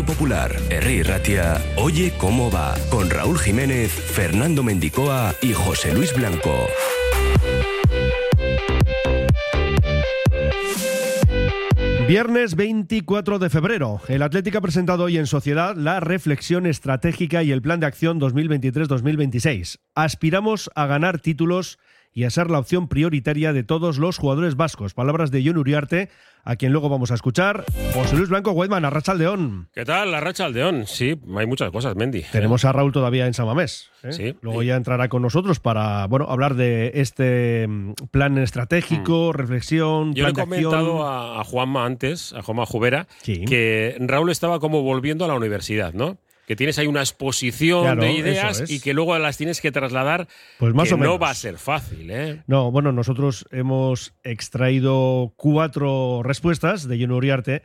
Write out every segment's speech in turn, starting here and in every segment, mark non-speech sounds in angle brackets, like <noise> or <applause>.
Popular, Herri Ratia, Oye cómo va, con Raúl Jiménez, Fernando Mendicoa y José Luis Blanco. Viernes 24 de febrero. El Atlético ha presentado hoy en Sociedad la reflexión estratégica y el plan de acción 2023-2026. Aspiramos a ganar títulos y a ser la opción prioritaria de todos los jugadores vascos. Palabras de John Uriarte, a quien luego vamos a escuchar. José Luis Blanco Weidman, Arracha Aldeón. ¿Qué tal, Arracha Aldeón? Sí, hay muchas cosas, Mendy. Tenemos a Raúl todavía en Samamés. ¿eh? Sí. Luego ya entrará con nosotros para bueno hablar de este mm, plan estratégico, reflexión, Mm. Yo plan le he comentado a, a Juanma antes, a Juanma Jubera, Sí. que Raúl estaba como volviendo a la universidad, ¿no? Que tienes ahí una exposición Claro, de ideas es. y que luego las tienes que trasladar. Pues más que o menos. no va a ser fácil, ¿eh? No, bueno, nosotros hemos extraído cuatro respuestas de John Uriarte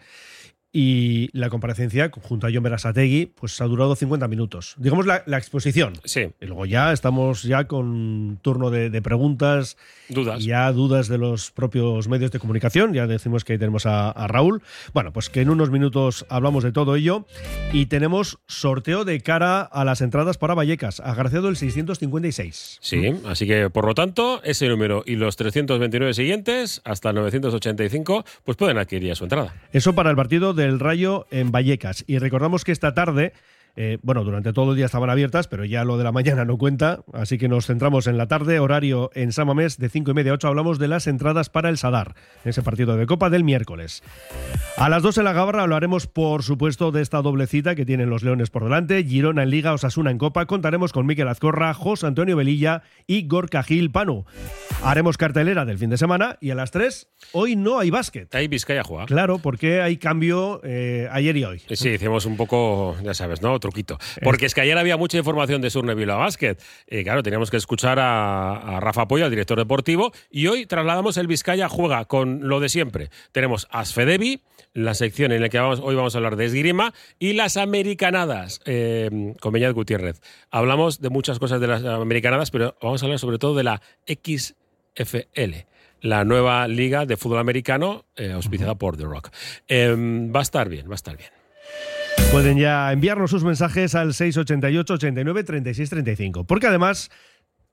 y la comparecencia junto a John Berasategui pues ha durado 50 minutos. Digamos la, la exposición. Sí, Y luego ya estamos ya con turno de, de preguntas dudas. ya dudas de los propios medios de comunicación. Ya decimos que ahí tenemos a, a Raúl. Bueno, pues que en unos minutos hablamos de todo ello y tenemos sorteo de cara a las entradas para Vallecas, agraciado el 656. Sí, así que por lo tanto, ese número y los 329 siguientes, hasta el 985, pues pueden adquirir ya su entrada. Eso para el partido del Rayo en Vallecas. Y recordamos que esta tarde, eh, bueno, durante todo el día estaban abiertas, pero ya lo de la mañana no cuenta, así que nos centramos en la tarde, horario en Samamés de 5 y media a 8. Hablamos de las entradas para el Sadar, ese partido de Copa del miércoles. A las 2 en la Gabarra hablaremos, por supuesto, de esta doble cita que tienen los Leones por delante. Girona en Liga, Osasuna en Copa. Contaremos con Miquel Azcorra, José Antonio Velilla y Gorka Gil Panu. Haremos cartelera del fin de semana y a las 3, hoy no hay básquet. Ahí Vizcaya juega. Claro, porque hay cambio eh, ayer y hoy. Sí, hicimos un poco, ya sabes, ¿no? Truquito. Porque es que ayer había mucha información de Surne Bilbao Basket. Y claro, teníamos que escuchar a, a Rafa Poya, el director deportivo. Y hoy trasladamos el Vizcaya Juega con lo de siempre. Tenemos Asfedevi, la sección en la que vamos, hoy vamos a hablar de esgrima, y las americanadas eh, con Beñat Gutiérrez. Hablamos de muchas cosas de las americanadas, pero vamos a hablar sobre todo de la XFL la nueva liga de fútbol americano eh, auspiciada por The Rock. Eh, va a estar bien, va a estar bien. Pueden ya enviarnos sus mensajes al 688 89 36 35. Porque además,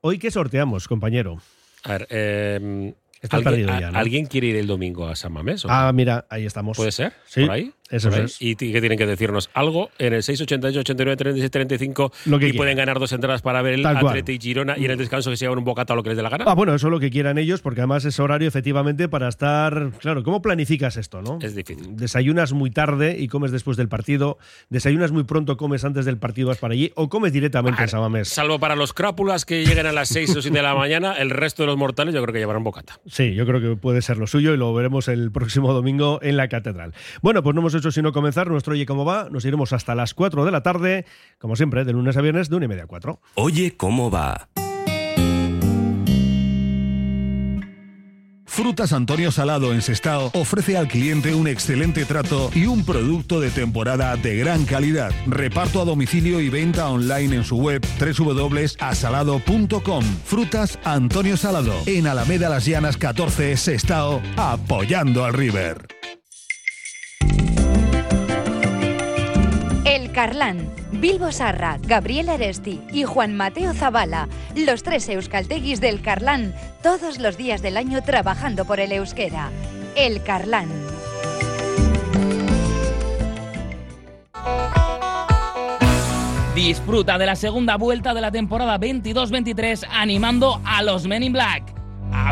hoy qué sorteamos, compañero. A ver, eh, ¿alguien, perdido ya, ¿no? ¿alguien quiere ir el domingo a San Mamés? o? Ah, mira, ahí estamos. ¿Puede ser? Sí, ¿Por ahí? Eso es. ¿Y qué tienen que decirnos? Algo en el 688 89 36 35 Lo que y quieran. pueden ganar dos entradas para ver el Tal cual. Atleti y Girona y en el descanso que se llevan un bocata o lo que les dé la gana. Ah, bueno, eso es lo que quieran ellos, porque además es horario efectivamente para estar. Claro, ¿cómo planificas esto, no? Es difícil. Desayunas muy tarde y comes después del partido. Desayunas muy pronto, comes antes del partido, vas para allí. O comes directamente en Samamés. Salvo para los crápulas que lleguen a las 6 o 7 de la mañana, el resto de los mortales yo creo que llevarán bocata. Sí, yo creo que puede ser lo suyo y lo veremos el próximo domingo en la catedral. Bueno, pues no hemos hecho sino comenzar nuestro Oye Cómo Va. Nos iremos hasta las 4 de la tarde, como siempre, de lunes a viernes, de 1 y media a 4. Oye cómo va. Frutas Antonio Salado en Sestao ofrece al cliente un excelente trato y un producto de temporada de gran calidad. Reparto a domicilio y venta online en su web www.asalado.com. Frutas Antonio Salado en Alameda Las Llanas 14 Sestao, apoyando al River. Carlán, Bilbo Sarra, Gabriel Aresti y Juan Mateo Zavala, los tres euskalteguis del Carlán, todos los días del año trabajando por el euskera. El Carlán. Disfruta de la segunda vuelta de la temporada 22-23 animando a los Men in Black.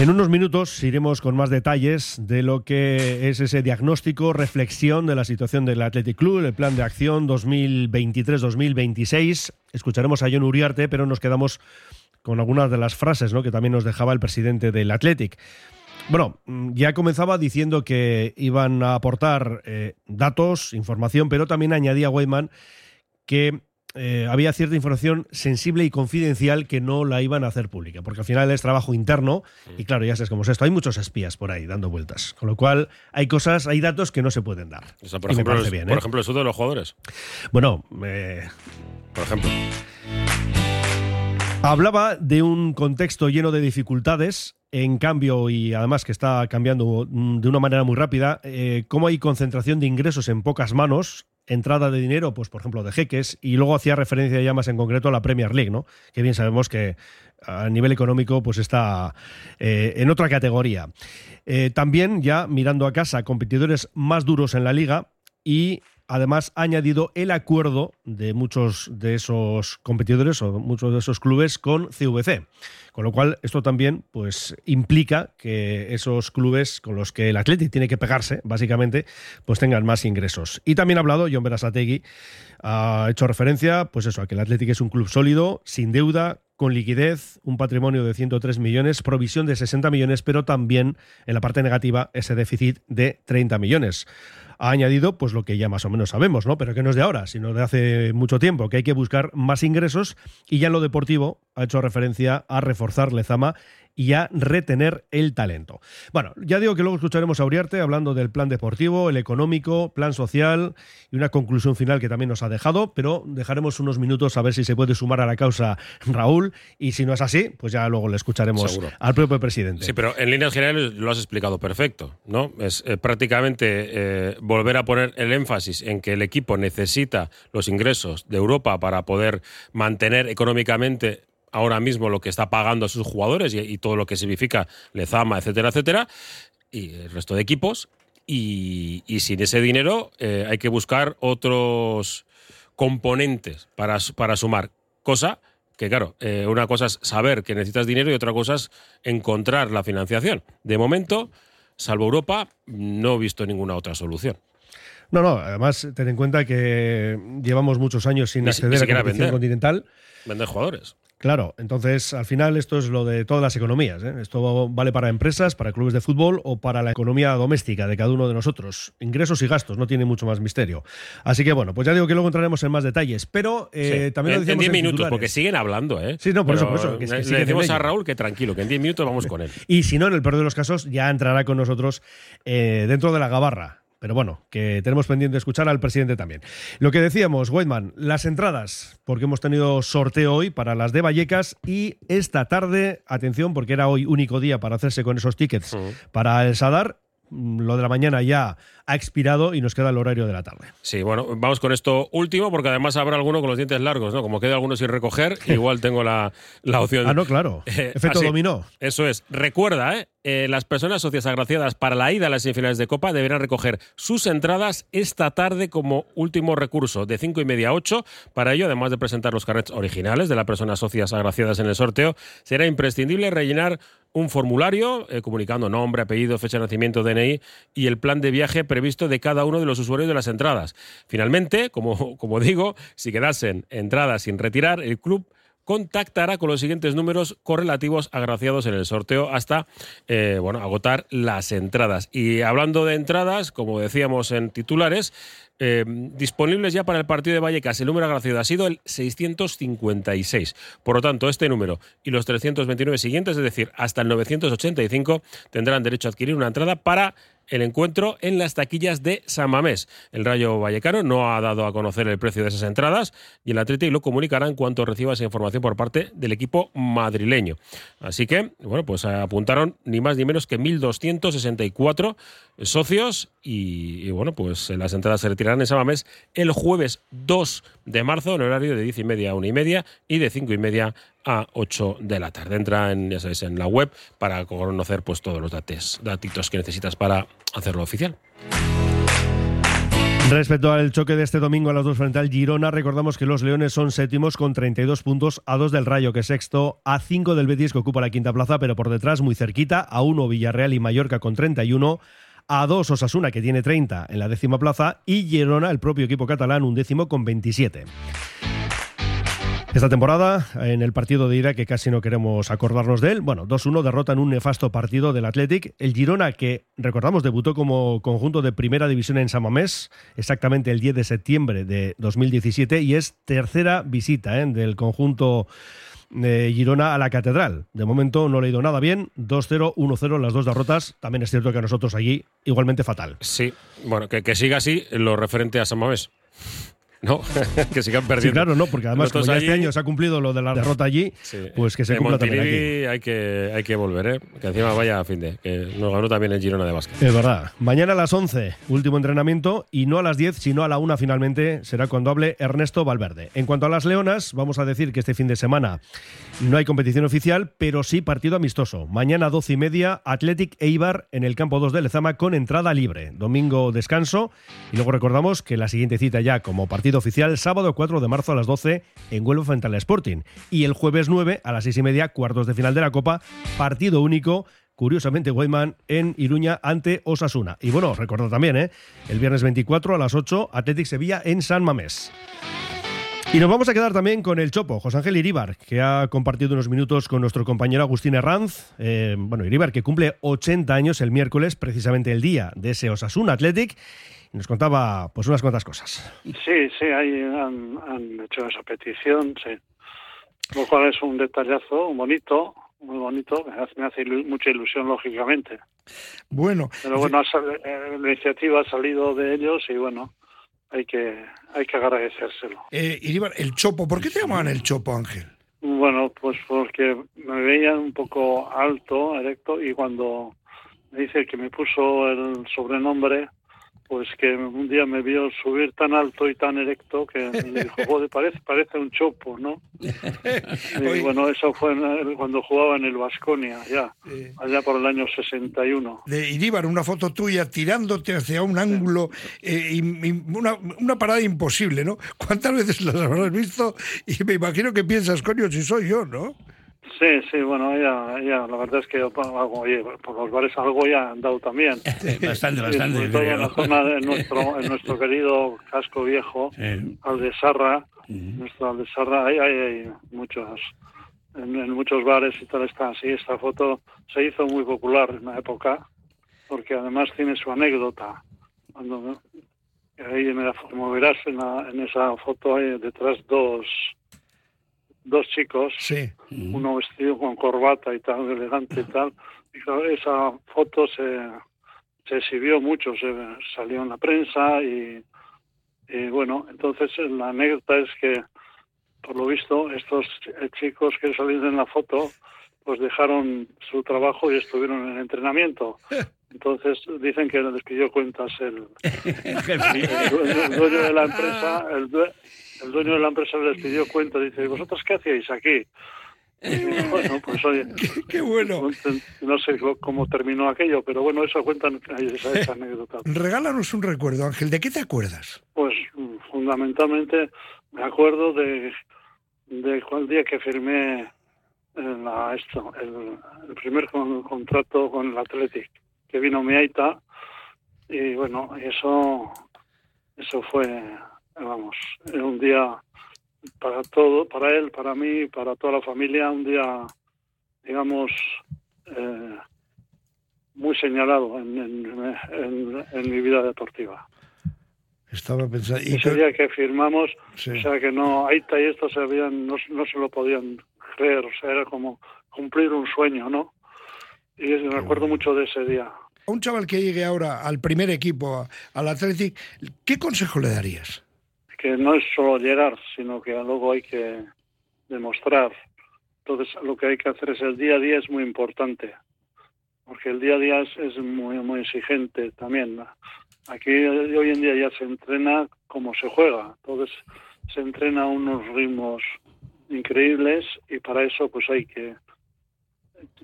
En unos minutos iremos con más detalles de lo que es ese diagnóstico, reflexión de la situación del Athletic Club, el plan de acción 2023-2026. Escucharemos a John Uriarte, pero nos quedamos con algunas de las frases que también nos dejaba el presidente del Athletic. Bueno, ya comenzaba diciendo que iban a aportar eh, datos, información, pero también añadía Weidman que eh, había cierta información sensible y confidencial que no la iban a hacer pública, porque al final es trabajo interno y claro, ya sabes cómo es esto, hay muchos espías por ahí dando vueltas, con lo cual hay cosas, hay datos que no se pueden dar. O sea, por, ejemplo, el, bien, por ¿eh? ejemplo, de los jugadores. Bueno, eh, por ejemplo. Hablaba de un contexto lleno de dificultades en cambio, y además que está cambiando de una manera muy rápida, eh, cómo hay concentración de ingresos en pocas manos, entrada de dinero, pues por ejemplo, de jeques, y luego hacía referencia ya más en concreto a la Premier League, ¿no? Que bien sabemos que a nivel económico pues está eh, en otra categoría. Eh, también ya mirando a casa, competidores más duros en la liga y además ha añadido el acuerdo de muchos de esos competidores o muchos de esos clubes con CVC. Con lo cual, esto también pues, implica que esos clubes con los que el Athletic tiene que pegarse, básicamente, pues tengan más ingresos. Y también ha hablado, John Berasategui ha hecho referencia pues eso, a que el Athletic es un club sólido, sin deuda, con liquidez, un patrimonio de 103 millones, provisión de 60 millones, pero también en la parte negativa ese déficit de 30 millones ha añadido pues lo que ya más o menos sabemos, ¿no? Pero que no es de ahora, sino de hace mucho tiempo, que hay que buscar más ingresos y ya en lo deportivo ha hecho referencia a reforzar Lezama y a retener el talento. Bueno, ya digo que luego escucharemos a Uriarte hablando del plan deportivo, el económico, plan social y una conclusión final que también nos ha dejado, pero dejaremos unos minutos a ver si se puede sumar a la causa Raúl y si no es así, pues ya luego le escucharemos al propio presidente. Sí, pero en líneas generales lo has explicado perfecto, ¿no? Es eh, prácticamente eh, volver a poner el énfasis en que el equipo necesita los ingresos de Europa para poder mantener económicamente ahora mismo lo que está pagando a sus jugadores y, todo lo que significa Lezama, etcétera, etcétera, y el resto de equipos. Y, sin ese dinero eh, hay que buscar otros componentes para, para sumar. Cosa que, claro, eh, una cosa es saber que necesitas dinero y otra cosa es encontrar la financiación. De momento, salvo Europa, no he visto ninguna otra solución. No, no, además ten en cuenta que llevamos muchos años sin acceder a la competición continental. Vender jugadores. Claro, entonces al final esto es lo de todas las economías. ¿eh? Esto vale para empresas, para clubes de fútbol o para la economía doméstica de cada uno de nosotros. Ingresos y gastos, no tiene mucho más misterio. Así que bueno, pues ya digo que luego entraremos en más detalles. Pero eh, también lo decíamos en 10 minutos, porque siguen hablando, ¿eh? Sí, no, por eso, por eso. le decimos a Raúl que tranquilo, que en 10 minutos vamos con él. y si no, en el peor de los casos, ya entrará con nosotros eh, dentro de la gabarra pero bueno, que tenemos pendiente de escuchar al presidente también. Lo que decíamos, Weidman, las entradas, porque hemos tenido sorteo hoy para las de Vallecas y esta tarde, atención, porque era hoy único día para hacerse con esos tickets para el Sadar, lo de la mañana ya ha expirado y nos queda el horario de la tarde. Sí, bueno, vamos con esto último porque además habrá alguno con los dientes largos, ¿no? Como queda alguno sin recoger, <laughs> igual tengo la, la opción. Ah, no, claro. <laughs> Eh, Efecto dominó. Eso es. Recuerda, ¿eh? ¿eh? las personas socias agraciadas para la ida a las semifinales de Copa deberán recoger sus entradas esta tarde como último recurso, de 5 y media a 8. Para ello, además de presentar los carrets originales de las personas socias agraciadas en el sorteo, será imprescindible rellenar un formulario eh, comunicando nombre, apellido, fecha de nacimiento, DNI y el plan de viaje previsto de cada uno de los usuarios de las entradas. Finalmente, como, <laughs> como digo, si quedasen entradas sin retirar, el club contactará con los siguientes números correlativos agraciados en el sorteo hasta eh, bueno, agotar las entradas. Y hablando de entradas, como decíamos en titulares, eh, disponibles ya para el partido de Vallecas. El número agraciado ha sido el 656. Por lo tanto, este número y los 329 siguientes, es decir, hasta el 985, tendrán derecho a adquirir una entrada para el encuentro en las taquillas de San Mamés. El Rayo Vallecano no ha dado a conocer el precio de esas entradas y el Atlético lo comunicará en cuanto reciba esa información por parte del equipo madrileño. Así que, bueno, pues apuntaron ni más ni menos que 1.264 socios y, y, bueno, pues las entradas se retirarán en San Mamés el jueves 2 de marzo en horario de 10 y media a 1 y media y de 5 y media a 8 de la tarde. Entra en, ya sabéis, en la web para conocer pues, todos los datos, datitos que necesitas para hacerlo oficial. Respecto al choque de este domingo a las dos frente al Girona, recordamos que los Leones son séptimos con 32 puntos a 2 del Rayo, que es sexto, a 5 del Betis, que ocupa la quinta plaza, pero por detrás, muy cerquita, a 1 Villarreal y Mallorca con 31, a 2 Osasuna, que tiene 30 en la décima plaza, y Girona, el propio equipo catalán, un décimo con 27. Esta temporada, en el partido de ira, que casi no queremos acordarnos de él, bueno, 2-1 derrota en un nefasto partido del Athletic. El Girona, que recordamos, debutó como conjunto de primera división en San Mamés, exactamente el 10 de septiembre de 2017, y es tercera visita ¿eh? del conjunto de Girona a la Catedral. De momento no le ha ido nada bien, 2-0, 1-0 las dos derrotas. También es cierto que a nosotros allí igualmente fatal. Sí, bueno, que, que siga así lo referente a San Mamés. ¿No? <laughs> que sigan perdiendo. Sí, claro, no, porque además como ya este año se ha cumplido lo de la derrota allí, sí. pues que se cumpla también aquí. Hay que, hay que volver, ¿eh? Que encima vaya a fin de, que nos ganó también el Girona de básquet. Es verdad. Mañana a las 11, último entrenamiento, y no a las 10, sino a la 1 finalmente, será cuando hable Ernesto Valverde. En cuanto a las Leonas, vamos a decir que este fin de semana no hay competición oficial, pero sí partido amistoso. Mañana 12 y media, Athletic Eibar en el campo 2 de Lezama con entrada libre. Domingo descanso, y luego recordamos que la siguiente cita ya como partido oficial, sábado 4 de marzo a las 12 en Huelva frente al Sporting. Y el jueves 9 a las 6 y media, cuartos de final de la Copa, partido único. Curiosamente, Guayman en Iruña ante Osasuna. Y bueno, recordad también, ¿eh? el viernes 24 a las 8, Athletic Sevilla en San Mamés. Y nos vamos a quedar también con el Chopo, José Ángel Iríbar, que ha compartido unos minutos con nuestro compañero Agustín Herranz. Eh, bueno, Iríbar, que cumple 80 años el miércoles, precisamente el día de ese Osasuna Athletic nos contaba pues unas cuantas cosas. Sí, sí, ahí han, han hecho esa petición, sí. Lo cual es un detallazo bonito, muy bonito, me hace, me hace ilu mucha ilusión, lógicamente. Bueno. Pero bueno, eh, la iniciativa ha salido de ellos y bueno, hay que, hay que agradecérselo. Eh, Iribar, el Chopo, ¿por qué te llamaban el Chopo, Ángel? Bueno, pues porque me veían un poco alto, erecto, y cuando me dice que me puso el sobrenombre, pues que un día me vio subir tan alto y tan erecto que me <laughs> dijo, joder, parece, parece un chopo, ¿no? <laughs> y bueno, eso fue cuando jugaba en el Vasconia, ya, allá por el año 61. De Iríbar, una foto tuya tirándote hacia un ángulo, eh, y, y una, una, parada imposible, ¿no? ¿Cuántas veces las habrás visto? Y me imagino que piensas, coño, si soy yo, ¿no? Sí, sí, bueno, ya, ya, la verdad es que oye, por los bares algo ya han dado también. <laughs> bastante, bastante. Sí, todo en la zona de nuestro, en nuestro querido casco viejo, sí. Aldesarra, uh -huh. nuestro Aldesarra, hay, hay, hay muchos, en, en, muchos bares y tal está así. Esta foto se hizo muy popular en la época, porque además tiene su anécdota. Cuando, ahí, en la, como verás en, la, en esa foto hay detrás dos dos chicos, sí. uno vestido con corbata y tal, elegante y tal. Y claro, esa foto se, se exhibió mucho, se salió en la prensa y, y, bueno, entonces la anécdota es que, por lo visto, estos chicos que salieron en la foto, pues dejaron su trabajo y estuvieron en entrenamiento. <laughs> Entonces dicen que les pidió cuentas el, <laughs> el, el dueño de la empresa, el, el dueño de la empresa les pidió cuenta, dice, ¿vosotros qué hacíais aquí? Bueno, pues <laughs> oye, qué, qué, bueno. No sé cómo terminó aquello, pero bueno, eso cuentan esa, <laughs> esa anécdota. Regálanos un recuerdo, Ángel, ¿de qué te acuerdas? Pues fundamentalmente me acuerdo de, de el día que firmé la, esto, el, el primer con, contrato con el Athletic, que vino mi Aita, y bueno, eso, eso fue vamos, era un día para todo, para él, para mí, para toda la familia, un día, digamos, eh, muy señalado en, en, en, mi vida deportiva. Estaba pensando. ¿y Ese día que firmamos, o sea que no, Aita y esto se habían, no, no se lo podían creer, o sea, era como cumplir un sueño, ¿no? Y me acuerdo mucho de ese día. A un chaval que llegue ahora al primer equipo, al Athletic, ¿qué consejo le darías? Que no es solo llegar, sino que luego hay que demostrar. Entonces, lo que hay que hacer es el día a día es muy importante, porque el día a día es, es muy, muy exigente también. Aquí hoy en día ya se entrena como se juega, entonces se entrena a unos ritmos increíbles y para eso pues hay que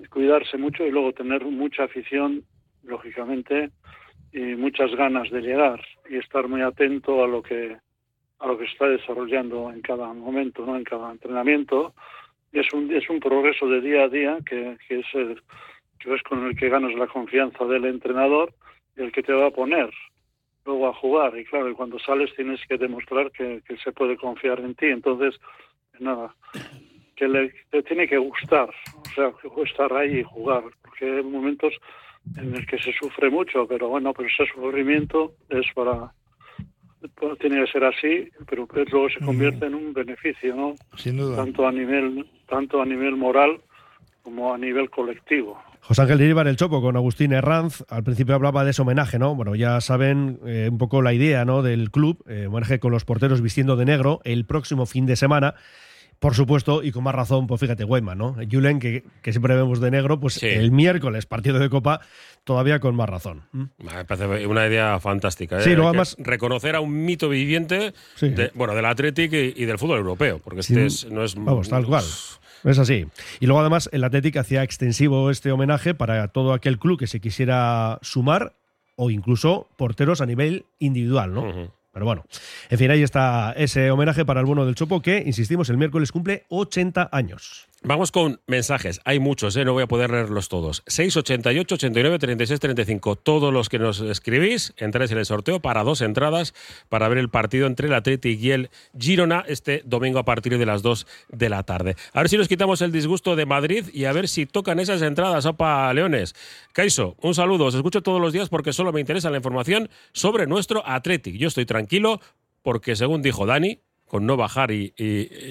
cuidarse mucho y luego tener mucha afición, lógicamente, y muchas ganas de llegar y estar muy atento a lo que a lo que está desarrollando en cada momento, no en cada entrenamiento. Es un es un progreso de día a día que, que es el, que es con el que ganas la confianza del entrenador y el que te va a poner luego a jugar. Y claro, cuando sales tienes que demostrar que, se puede confiar en ti. Entonces, nada, que le tiene que gustar, o sea, estar ahí y jugar, porque hay momentos en los que se sufre mucho, pero bueno, pero ese sufrimiento es para pues, tiene que ser así, pero luego se convierte en un beneficio, ¿no? Sin duda. Tanto a nivel tanto a nivel moral como a nivel colectivo. José Ángel Iríbar, el Chopo, con Agustín Herranz. Al principio hablaba de ese homenaje, ¿no? Bueno, ya saben eh, un poco la idea, ¿no? Del club, eh, homenaje con los porteros vistiendo de negro el próximo fin de semana. Por supuesto, y con más razón, pues fíjate, Weimar, ¿no? Julen, que, que, siempre vemos de negro, pues el miércoles, partido de Copa, todavía con más razón. ¿Mm? Me parece una idea fantástica. ¿eh? Sí, luego además... Reconocer a un mito viviente, de, bueno, del Athletic y, del fútbol europeo, porque este es, no es... Vamos, tal cual. Es así. Y luego además el Athletic hacía extensivo este homenaje para todo aquel club que se quisiera sumar o incluso porteros a nivel individual, ¿no? Pero bueno, en fin, ahí está ese homenaje para el bueno del Chopo que, insistimos, el miércoles cumple 80 años. Vamos con mensajes. Hay muchos, ¿eh? no voy a poder leerlos todos. 688 89 36 35. Todos los que nos escribís, entráis en el sorteo para dos entradas para ver el partido entre el Athletic y el Girona este domingo a partir de las 2 de la tarde. A ver si nos quitamos el disgusto de Madrid y a ver si tocan esas entradas, Opa Leones. Caiso, un saludo. Os escucho todos los días porque solo me interesa la información sobre nuestro Athletic. Yo estoy tranquilo porque, según dijo Dani, con no bajar y,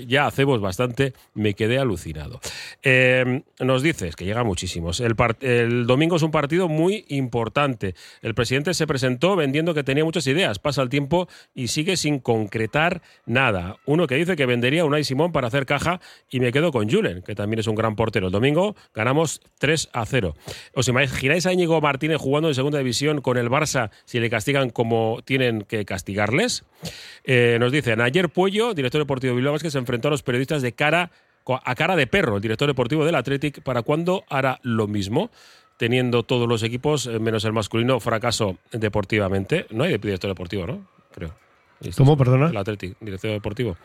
ya hacemos bastante, me quedé alucinado. Em, nos dices que llega muchísimos. El, domingo es un partido muy importante. El presidente se presentó vendiendo que tenía muchas ideas. Pasa el tiempo y sigue sin concretar nada. Uno que dice que vendería a Unai Simón para hacer caja y me quedo con Julen, que también es un gran portero. El domingo ganamos 3 a 0. ¿Os imagináis a Íñigo Martínez jugando en segunda división con el Barça si le castigan como tienen que castigarles? Eh, nos dicen, ayer Director deportivo de Bilbao que se enfrentó a los periodistas de cara a cara de perro, el director deportivo del Athletic, ¿para cuándo hará lo mismo? Teniendo todos los equipos, eh, menos el masculino, fracaso deportivamente. No hay director deportivo, ¿no? Creo. ¿Cómo, perdona? El Athletic, director deportivo.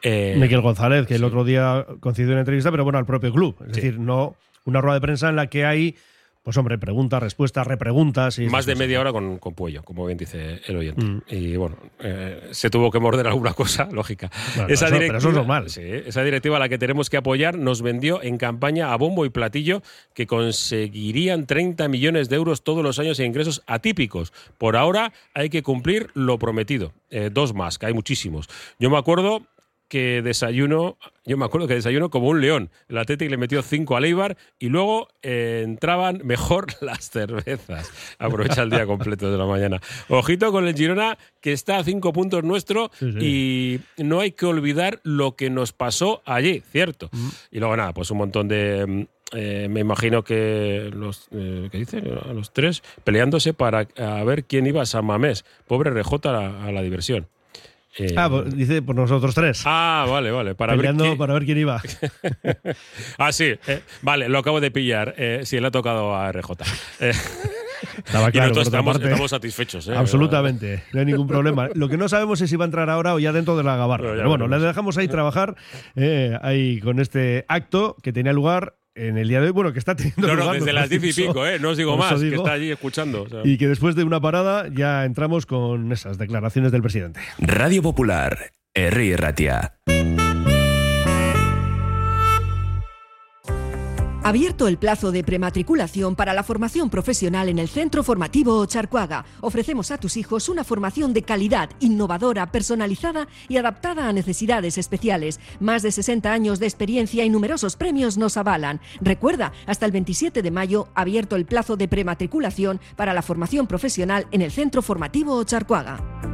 Eh, Miquel González, que el otro día concedió una entrevista, pero bueno, al propio club. Es decir, no una rueda de prensa en la que hay pues hombre, preguntas, respuestas, repreguntas. Y Más de media hora con, con Puello, como bien dice el oyente. Mm. Y bueno, eh, se tuvo que morder alguna cosa, <laughs> lógica. esa directiva, pero eso es normal. Sí, esa directiva a la que tenemos que apoyar nos vendió en campaña a bombo y platillo que conseguirían 30 millones de euros todos los años en ingresos atípicos. Por ahora hay que cumplir lo prometido. Eh, dos más, que hay muchísimos. Yo me acuerdo que desayuno, yo me acuerdo que desayuno como un león. El Atlético le metió cinco al Eibar y luego eh, entraban mejor <laughs> las cervezas. Aprovecha el día completo de la mañana. Ojito con el Girona, que está a cinco puntos nuestro y no hay que olvidar lo que nos pasó allí, ¿cierto? Mm. Y luego nada, pues un montón de... Mm, eh, me imagino que los eh, ¿qué dicen? A los tres peleándose para ver quién iba a San Mamés. Pobre Rejota a la diversión. Eh, ah, pues, dice por nosotros tres. Ah, vale, vale. Para, ver, quién... para ver quién iba. <laughs> ah, sí. Eh, vale, lo acabo de pillar. Eh, sí, le ha tocado a RJ. Estaba <laughs> claro, y estamos, estamos, satisfechos. Absolutamente, no hay ningún problema. Lo que no sabemos es si va a entrar ahora o ya dentro de la gabarra. Pero, bueno, le dejamos ahí trabajar ahí con este acto que tenía lugar en el día de hoy, bueno, que está teniendo. No, no, desde las diez y pico, ¿eh? No os digo más, que está allí escuchando. Y que después de una parada ya entramos con esas declaraciones del presidente. Radio Popular, Herri Ratia. Abierto el plazo de prematriculación para la formación profesional en el Centro Formativo Charcuaga. Ofrecemos a tus hijos una formación de calidad, innovadora, personalizada y adaptada a necesidades especiales. Más de 60 años de experiencia y numerosos premios nos avalan. Recuerda, hasta el 27 de mayo, abierto el plazo de prematriculación para la formación profesional en el Centro Formativo Charcuaga.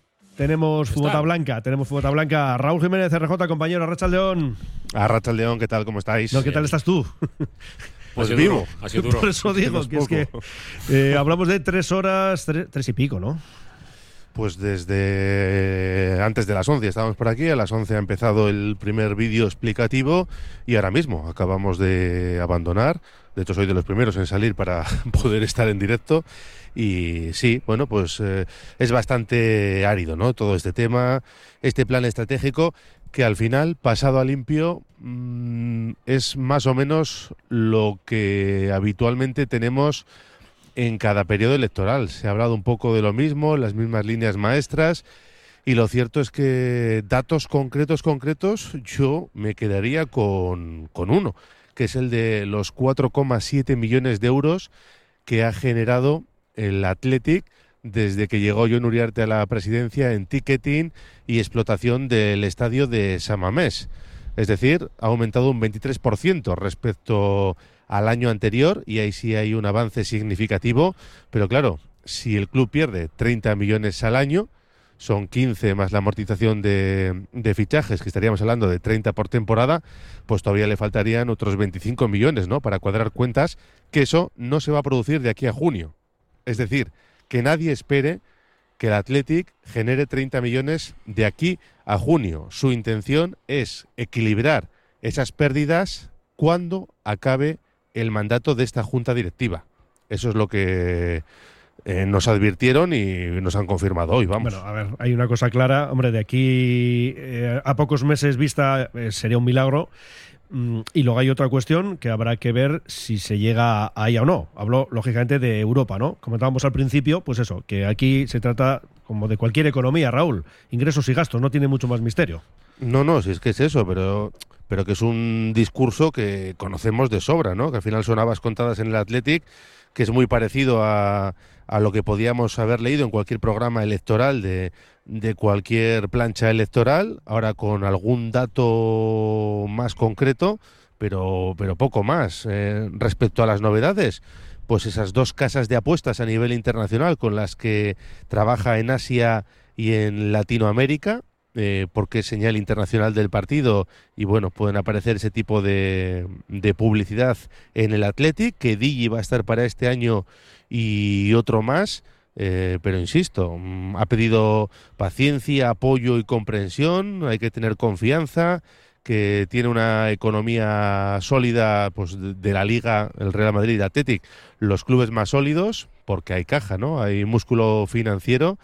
tenemos fumota blanca, tenemos fumota blanca. Raúl Jiménez, RJ, compañero, Racha León. ¿qué tal? ¿Cómo estáis? No, ¿qué tal estás tú? <laughs> Pues vivo. <laughs> Por eso digo que es que eh, hablamos de tres horas, tres, tres, y pico, ¿no? Pues desde antes de las 11 estábamos por aquí, a las 11 ha empezado el primer vídeo explicativo y ahora mismo acabamos de abandonar. De hecho, soy de los primeros en salir para <laughs> poder estar en directo. Y sí, bueno, pues eh, es bastante árido, ¿no? Todo este tema, este plan estratégico que al final, pasado a limpio, mmm, es más o menos lo que habitualmente tenemos en cada periodo electoral. Se ha hablado un poco de lo mismo, las mismas líneas maestras. Y lo cierto es que datos concretos, concretos, yo me quedaría con, con uno, que es el de los 4,7 millones de euros que ha generado el Athletic desde que llegó John Uriarte a la presidencia en ticketing y explotación del estadio de Samamés. Es decir, ha aumentado un 23% respecto al año anterior y ahí sí hay un avance significativo. Pero claro, si el club pierde 30 millones al año, son 15 más la amortización de, de, fichajes, que estaríamos hablando de 30 por temporada, pues todavía le faltarían otros 25 millones, ¿no? Para cuadrar cuentas, que eso no se va a producir de aquí a junio. Es decir, que nadie espere que el Athletic genere 30 millones de aquí a junio. Su intención es equilibrar esas pérdidas cuando acabe el mandato de esta junta directiva. Eso es lo que eh, nos advirtieron y nos han confirmado hoy, vamos. Bueno, a ver, hay una cosa clara, hombre, de aquí eh, a pocos meses vista eh, sería un milagro. Mm, y luego hay otra cuestión que habrá que ver si se llega ahí o no. Hablo, lógicamente, de Europa, ¿no? Comentábamos al principio, pues eso, que aquí se trata como de cualquier economía, Raúl. Ingresos y gastos, no tiene mucho más misterio. No, no, si es que es eso, pero, pero que es un discurso que conocemos de sobra, ¿no? Que al final son habas contadas en el Athletic, que es muy parecido a, a lo que podíamos haber leído en cualquier programa electoral de, de cualquier plancha electoral, ahora con algún dato más concreto, pero, pero poco más. Eh, respecto a las novedades, pues esas dos casas de apuestas a nivel internacional con las que trabaja en Asia y en Latinoamérica, eh, porque es señal internacional del partido y bueno, pueden aparecer ese tipo de, de publicidad en el Athletic, que Digi va a estar para este año y otro más. Eh, pero insisto, mm, ha pedido paciencia, apoyo y comprensión, hay que tener confianza, que tiene una economía sólida pues, de, la liga, el Real Madrid y Athletic, los clubes más sólidos, porque hay caja, ¿no? Hay músculo financiero,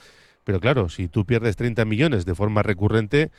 pero claro, si tú pierdes 30 millones de forma recurrente,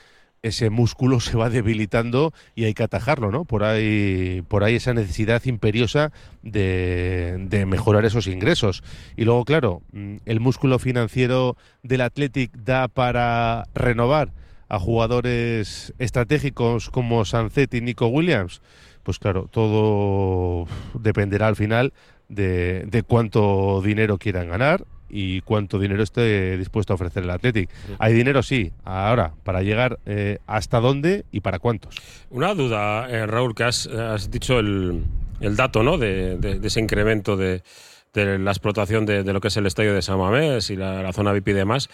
ese músculo se va debilitando y hay que atajarlo, ¿no? Por ahí, por ahí esa necesidad imperiosa de, de mejorar esos ingresos. Y luego, claro, mm, el músculo financiero del Athletic da para renovar a jugadores estratégicos como Sancet y Nico Williams. Pues claro, todo dependerá al final de cuánto dinero quieran ganar y cuánto dinero esté dispuesto a ofrecer el Athletic. Hay dinero, sí. Ahora, para llegar eh, hasta dónde y para cuántos. Una duda, eh, Raúl, que has, has dicho el, el, dato ¿no? de, de, de ese incremento de, de la explotación de, de, lo que es el estadio de San Mamés y la, la zona VIP y demás,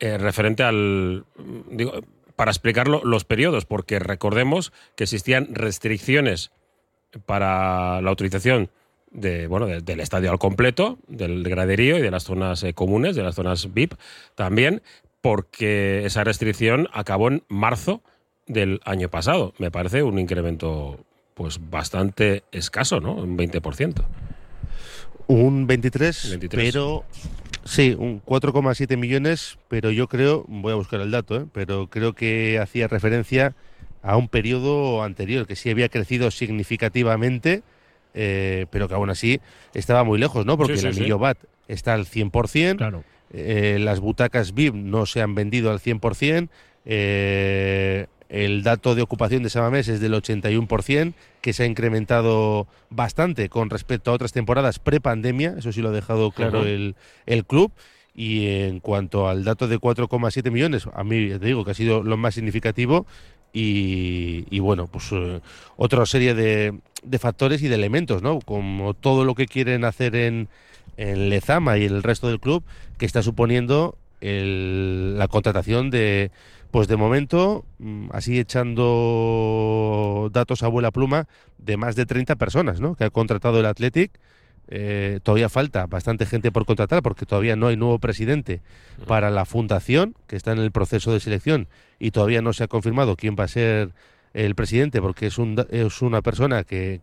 eh, referente al. Digo, para explicarlo, los periodos, porque recordemos que existían restricciones para la autorización de, bueno, de, del estadio al completo, del graderío y de las zonas eh, comunes, de las zonas VIP también, porque esa restricción acabó en marzo del año pasado. Me parece un incremento pues bastante escaso, ¿no? Un 20%. Un 23, 23. pero sí, un 4,7 millones, pero yo creo, voy a buscar el dato, ¿eh? pero creo que hacía referencia a un periodo anterior, que sí había crecido significativamente, eh, pero que aún así estaba muy lejos, ¿no? Porque sí, sí, el anillo sí. BAT está al 100%, claro. eh, las butacas VIP no se han vendido al 100%, eh, el dato de ocupación de Samamés es del 81%, que se ha incrementado bastante con respecto a otras temporadas pre-pandemia, eso sí lo ha dejado claro el club. Y en cuanto al dato de 4,7 millones, a mí te digo que ha sido lo más significativo. Y, y bueno, pues eh, otra serie de, de, factores y de elementos, ¿no? Como todo lo que quieren hacer en, en Lezama y el resto del club, que está suponiendo el, la contratación de, pues de momento, mm, así echando datos a abuela pluma, de más de 30 personas, ¿no? Que ha contratado el Athletic. Eh, todavía falta bastante gente por contratar porque todavía no hay nuevo presidente para la fundación que está en el proceso de selección y todavía no se ha confirmado quién va a ser el presidente porque es, un, es una persona que,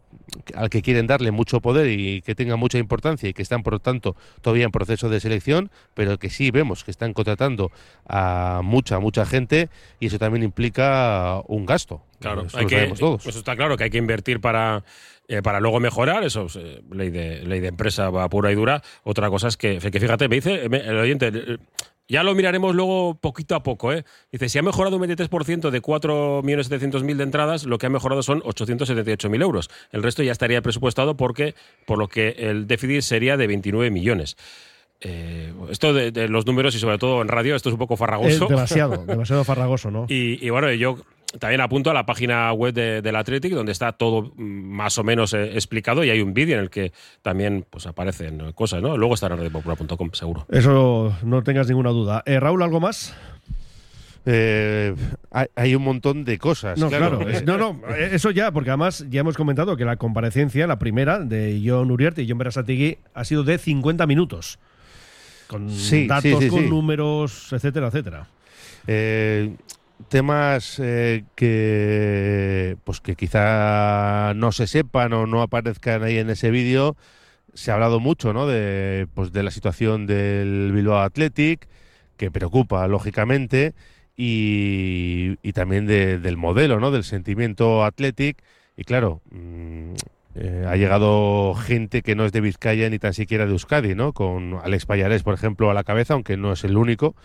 al que quieren darle mucho poder y que tenga mucha importancia y que están por lo tanto todavía en proceso de selección pero que sí vemos que están contratando a mucha mucha gente y eso también implica un gasto claro eso hay que, todos. eso está claro que hay que invertir para eh, para luego mejorar, eso es eh, ley, de, ley de empresa va pura y dura. Otra cosa es que, que fíjate, me dice el oyente, ya lo miraremos luego poquito a poco. ¿eh? Dice, si ha mejorado un 23% de 4.700.000 de entradas, lo que ha mejorado son 878.000 euros. El resto ya estaría presupuestado porque, por lo que el déficit sería de 29 millones. Eh, esto de, de, los números y sobre todo en radio, esto es un poco farragoso. Es demasiado, demasiado farragoso, ¿no? <laughs> Y, y bueno, yo también apunto a la página web de, del Athletic, donde está todo más o menos eh, explicado y hay un vídeo en el que también pues, aparecen cosas, ¿no? Luego estará en redpopular.com, seguro. Eso no tengas ninguna duda. Eh, Raúl, ¿algo más? Eh, hay, hay, un montón de cosas. No, claro. claro. no, no, eso ya, porque además ya hemos comentado que la comparecencia, la primera, de John Uriarte y John Berasategui, ha sido de 50 minutos. Con sí, datos, sí, sí, con números, etcétera, etcétera. Eh, temas eh, que pues que quizá no se sepan o no aparezcan ahí en ese vídeo se ha hablado mucho ¿no? de, pues, de la situación del Bilbao Athletic que preocupa lógicamente y, y también de, del modelo ¿no? del sentimiento Athletic y claro mmm, eh, ha llegado gente que no es de Vizcaya ni tan siquiera de Euskadi, ¿no? Con Alex Payares, por ejemplo, a la cabeza, aunque no es el único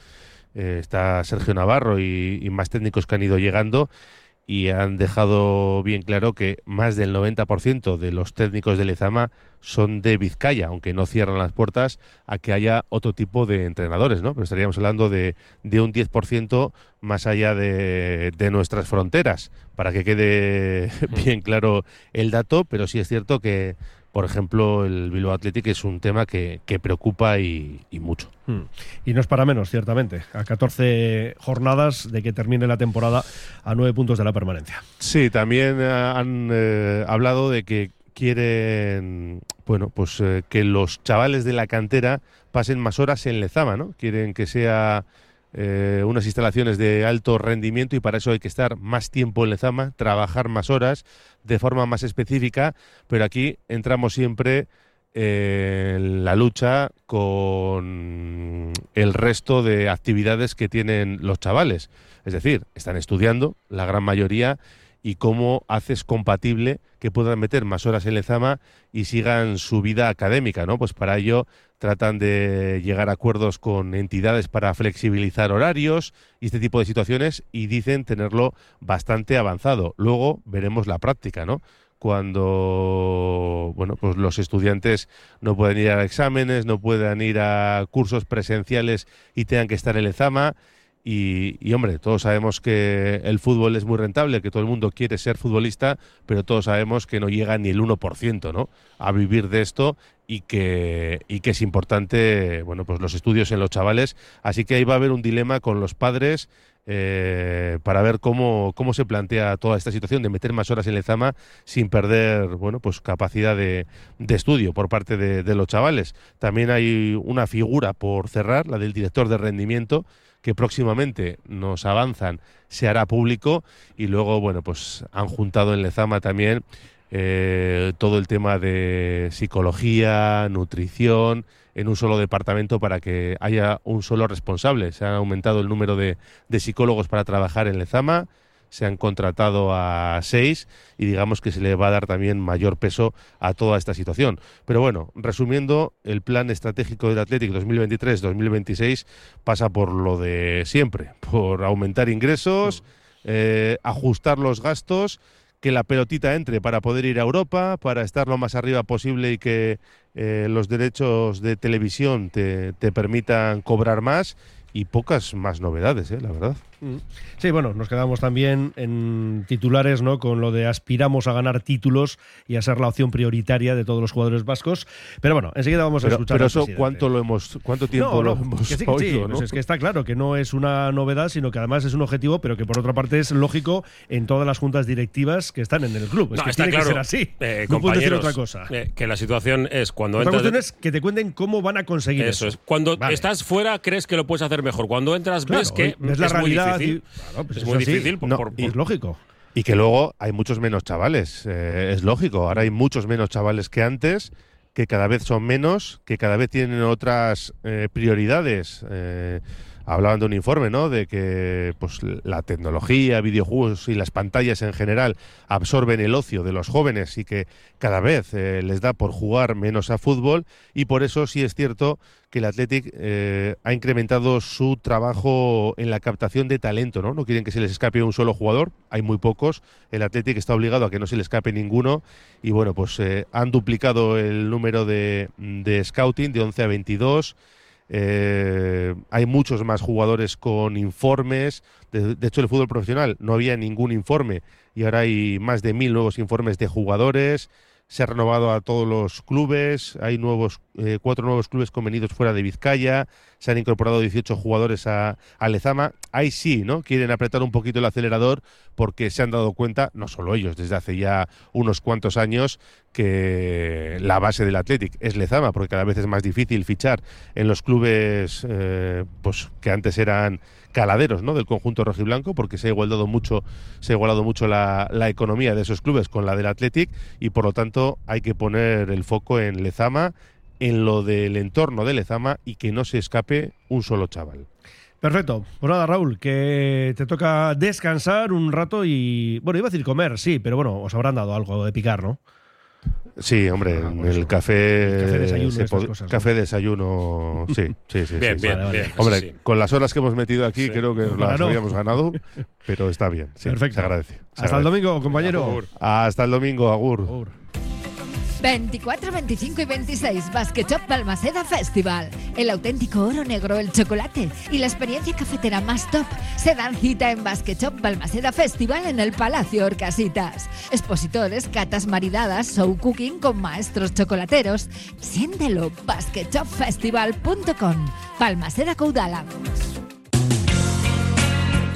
eh, está Sergio Navarro y, más técnicos que han ido llegando y han dejado bien claro que más del 90% de los técnicos de Lezama son de Vizcaya, aunque no cierran las puertas a que haya otro tipo de entrenadores, ¿no? Pero estaríamos hablando de, de un 10% más allá de, de, nuestras fronteras, para que quede <laughs> bien claro el dato, pero sí es cierto que por ejemplo, el Bilbao Athletic es un tema que, que preocupa y, y mucho. Hmm. Y no es para menos, ciertamente. A 14 jornadas de que termine la temporada a 9 puntos de la permanencia. Sí, también han eh, hablado de que quieren, bueno, pues eh, que los chavales de la cantera pasen más horas en Lezama, ¿no? Quieren que sea eh, unas instalaciones de alto rendimiento y para eso hay que estar más tiempo en Lezama, trabajar más horas de forma más específica, pero aquí entramos siempre eh, en la lucha con el resto de actividades que tienen los chavales. Es decir, están estudiando, la gran mayoría, y cómo haces compatible que puedan meter más horas en Lezama y sigan su vida académica, ¿no? Pues para ello tratan de llegar a acuerdos con entidades para flexibilizar horarios y este tipo de situaciones y dicen tenerlo bastante avanzado. Luego veremos la práctica, ¿no? Cuando bueno, pues los estudiantes no pueden ir a exámenes, no puedan ir a cursos presenciales y tengan que estar en Lezama y, hombre, todos sabemos que el fútbol es muy rentable, que todo el mundo quiere ser futbolista, pero todos sabemos que no llega ni el 1% ¿no? a vivir de esto y que, y que es importante bueno, pues los estudios en los chavales. Así que ahí va a haber un dilema con los padres eh, para ver cómo, cómo se plantea toda esta situación de meter más horas en el Zama sin perder bueno, pues capacidad de, de estudio por parte de los chavales. También hay una figura por cerrar, la del director de rendimiento, que próximamente nos avanzan se hará público y luego, bueno, pues han juntado en Lezama también eh, todo el tema de psicología, nutrición, en un solo departamento para que haya un solo responsable. Se ha aumentado el número de, de psicólogos para trabajar en Lezama se han contratado a seis y digamos que se le va a dar también mayor peso a toda esta situación. Pero bueno, resumiendo, el plan estratégico del Athletic 2023-2026 pasa por lo de siempre, por aumentar ingresos, eh, ajustar los gastos, que la pelotita entre para poder ir a Europa, para estar lo más arriba posible y que eh, los derechos de televisión te, te permitan cobrar más y pocas más novedades, ¿eh? la verdad. Mm. Sí, bueno, nos quedamos también en titulares, ¿no? Con lo de aspiramos a ganar títulos y a ser la opción prioritaria de todos los jugadores vascos. Pero bueno, enseguida vamos a escuchar. Pero eso, ¿cuánto lo hemos, cuánto tiempo lo hemos oído, pues es que está claro que no es una novedad, sino que además es un objetivo, pero que por otra parte es lógico en todas las juntas directivas que están en el club. Es que está tiene claro, que ser así. Eh, no puedes decir otra cosa. eh, que la situación es cuando Otra entras. cuestión es que te cuenten cómo van a conseguir eso. Eso es. Cuando Vale. estás fuera, crees que lo puedes hacer mejor. Cuando entras, Claro, ves que ves la es muy claro, pues es muy difícil. por- No, por- y- Es lógico. Y que luego hay muchos menos chavales, eh, es lógico. Ahora hay muchos menos chavales que antes, que cada vez son menos, que cada vez tienen otras eh, prioridades. Eh, hablaban de un informe, ¿no? De que pues la tecnología, videojuegos y las pantallas en general absorben el ocio de los jóvenes y que cada vez eh, les da por jugar menos a fútbol y por eso sí es cierto que el Athletic eh, ha incrementado su trabajo en la captación de talento, ¿no? No quieren que se les escape un solo jugador, hay muy pocos. El Athletic está obligado a que no se le escape ninguno y bueno, pues eh, han duplicado el número de, de scouting de 11 a 22. Eh, hay muchos más jugadores con informes. De, de hecho, el fútbol profesional no había ningún informe y ahora hay más de mil nuevos informes de jugadores. Se ha renovado a todos los clubes. Hay nuevos eh, cuatro nuevos clubes convenidos fuera de Vizcaya. Se han incorporado 18 jugadores a, Lezama. Ahí sí, ¿no? Quieren apretar un poquito el acelerador porque se han dado cuenta, no solo ellos, desde hace ya unos cuantos años, que la base del Athletic es Lezama, porque cada vez es más difícil fichar en los clubes eh, pues que antes eran caladeros ¿no? del conjunto rojiblanco, porque se ha igualado mucho, se ha igualado mucho la, la economía de esos clubes con la del Athletic, y por lo tanto hay que poner el foco en Lezama, en lo del entorno de Lezama y que no se escape un solo chaval. Perfecto. Pues nada, Raúl, que te toca descansar un rato y. Bueno, iba a decir comer, sí, pero bueno, os habrán dado algo de picar, ¿no? Sí, hombre, el café, El café café desayuno, <laughs> sí, sí, sí. Bien, sí, bien, sí. bien, eso Hombre, sí. con las horas que hemos metido aquí, creo que las habíamos ganado, pero está bien, sí, Perfecto. se agradece. se Hasta el domingo, compañero. Hasta el domingo, Agur. 24, 25 y 26 Basket Shop Balmaceda Festival. El auténtico oro negro, el chocolate y la experiencia cafetera más top se dan cita en Basket Shop Balmaceda Festival en el Palacio Orcasitas. Expositores, catas maridadas, show cooking con maestros chocolateros. Siéntelo, basketshopfestival.com. Balmaceda Caudala.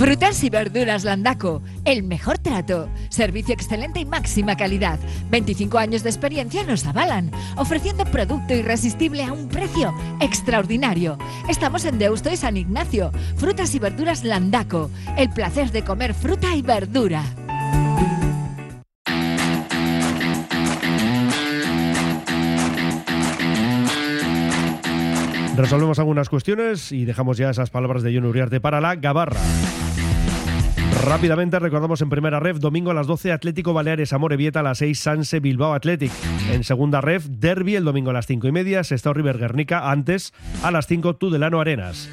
Frutas y verduras Landaco, el mejor trato, servicio excelente y máxima calidad. 25 años de experiencia nos avalan, ofreciendo producto irresistible a un precio extraordinario. Estamos en Deusto y San Ignacio. Frutas y verduras Landaco, el placer de comer fruta y verdura. Resolvemos algunas cuestiones y dejamos ya esas palabras de John Uriarte para la Gabarra. Rápidamente recordamos en primera ref, domingo a las 12, Atlético Baleares Amorebieta a las 6, Sanse Bilbao Athletic. En segunda ref, Derby el domingo a las 5 y media, Sestao River Guernica, antes a las 5, Tudelano Arenas.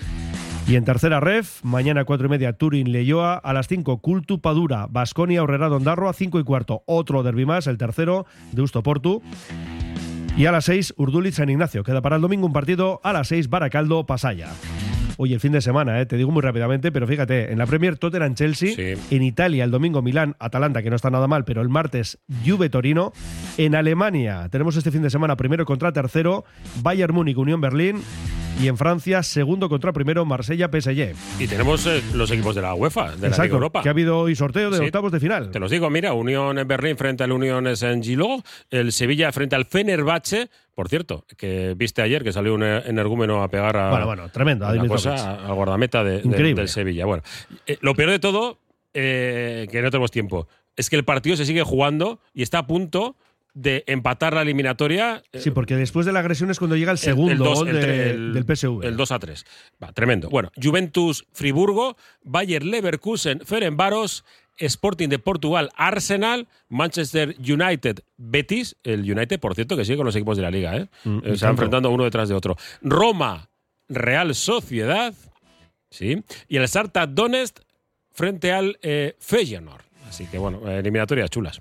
Y en tercera ref, mañana a 4 y media, Turín Leyoa, a las 5, Cultu Padura, Basconia Horrera Dondarro a 5 y cuarto, otro derby más, el tercero, Deusto Portu. Y a las 6, Urduliz San Ignacio. Queda para el domingo un partido a las 6, Baracaldo Pasaya. Oye, el fin de semana, ¿eh? te digo muy rápidamente, pero fíjate, en la Premier Tottenham Chelsea, en Italia el domingo Milán Atalanta, que no está nada mal, pero el martes Juve Torino, en Alemania tenemos este fin de semana primero contra tercero, Bayern Múnich Unión Berlín y en Francia segundo contra primero Marsella PSG. Y tenemos eh, los equipos de la UEFA, de la Exacto, Liga Europa. que ha habido hoy sorteo de Sí. octavos de final. Te los digo, mira, Unión en Berlín frente al Unión Saint-Gilloise, el Sevilla frente al Fenerbahce, por cierto, que viste ayer que salió un energúmeno a pegar a, Bueno, bueno, tremendo, a cosa, al guardameta de, de- del Sevilla. Bueno, eh, lo peor de todo, eh, que no tenemos tiempo, es que el partido se sigue jugando y está a punto de empatar la eliminatoria. eh, Sí, porque después de la agresión es cuando llega el segundo el dos- gol el de- del PSV. El 2 a 3. Va, tremendo. Bueno, Juventus Friburgo, Bayer Leverkusen Ferenbaros, Sporting de Portugal Arsenal, Manchester United Betis, el United, por cierto, que sigue con los equipos de la liga, ¿eh? Mm, Eh, se tanto. enfrentando uno detrás de otro. Roma, Real Sociedad, ¿sí? Y el Sarta Donetsk frente al eh, Feyenoord. Así que, bueno, eliminatorias chulas.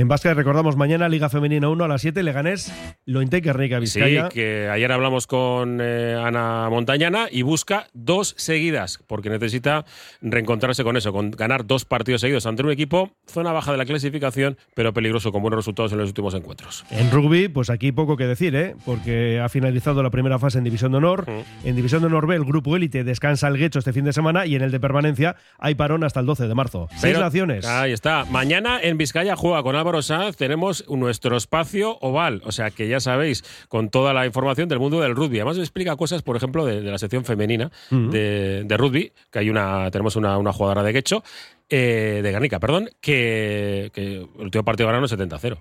En básquet recordamos mañana Liga Femenina 1 a las 7, Leganés, Lointe Guernica Sí, Vizcaya. que ayer hablamos con eh, Ana Montañana y busca dos seguidas, porque necesita reencontrarse con eso, con ganar dos partidos seguidos ante un equipo, zona baja de la clasificación, pero peligroso con buenos resultados en los últimos encuentros. En rugby, pues aquí poco que decir, ¿eh? porque ha finalizado la primera fase en División de Honor. En División de Honor B, el grupo élite descansa el Guecho este fin de semana y en el de permanencia hay parón hasta el 12 de marzo. Seis naciones. Ahí está. Mañana en Vizcaya juega con Álvaro Sanz. Tenemos nuestro espacio oval. O sea que ya sabéis, con toda la información del mundo del rugby. Además, explica cosas, por ejemplo, de, de la sección femenina de, de rugby, que hay una, tenemos una, una jugadora de Guecho, eh, de Garnica, perdón, que, que el último partido ganaron 70-0.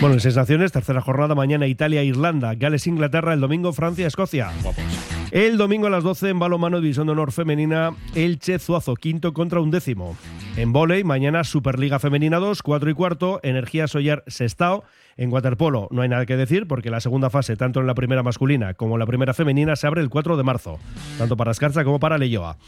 Bueno, en Seis Naciones, tercera jornada, mañana Italia, Irlanda, Gales, Inglaterra, el domingo Francia, Escocia. El domingo a las 12 en balomano División de Honor Femenina, Elche Zuazo, quinto contra undécimo. En volei, mañana Superliga Femenina 2, 4 y cuarto, Energía Soller Sestao. En waterpolo no hay nada que decir porque la segunda fase, tanto en la primera masculina como en la primera femenina, se abre el 4 de marzo, tanto para Escarza como para Leyoa.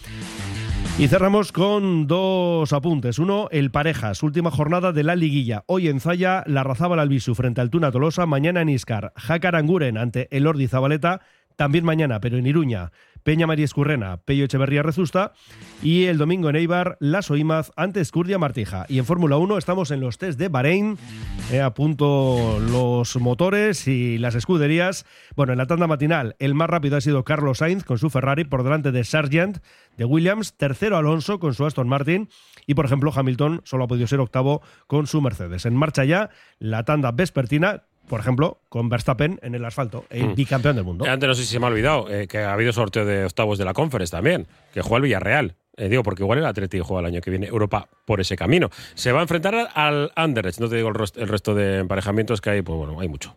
Y cerramos con dos apuntes. Uno, el Parejas, última jornada de la liguilla. Hoy en Zaya, la Razábal Albisu frente al Tuna Tolosa. Mañana en Iscar, Jácar Anguren ante el Ordi Zabaleta. También mañana, pero en Iruña, Peña María Escurrena, Pello Echeverría Rezusta. Y el domingo en Eibar, Las Oimaz ante Escurdia Martija. Y en Fórmula 1 estamos en los test de Bahrein. Eh, los motores y las escuderías. Bueno, en la tanda matinal, el más rápido ha sido Carlos Sainz con su Ferrari por delante de Sargent de Williams. Tercero Alonso con su Aston Martin. Y por ejemplo, Hamilton solo ha podido ser octavo con su Mercedes. En marcha ya la tanda vespertina. Por ejemplo, con Verstappen en el asfalto, el Mm. bicampeón del mundo. Antes no sé si se me ha olvidado eh, que ha habido sorteo de octavos de la Conference también, que juega el Villarreal. Eh, digo, porque igual el Atlético juega el año que viene Europa por ese camino. Se va a enfrentar al Anderlecht. No te digo el, rest- el resto de emparejamientos que hay, pues bueno, hay mucho.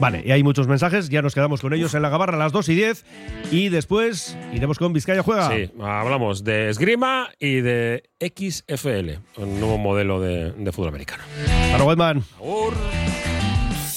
Vale, y hay muchos mensajes, ya nos quedamos con ellos en la gabarra a las 2 y 10 y después iremos con Vizcaya Juega. Sí, hablamos de esgrima y de XFL, un nuevo modelo de, de fútbol americano. Agur.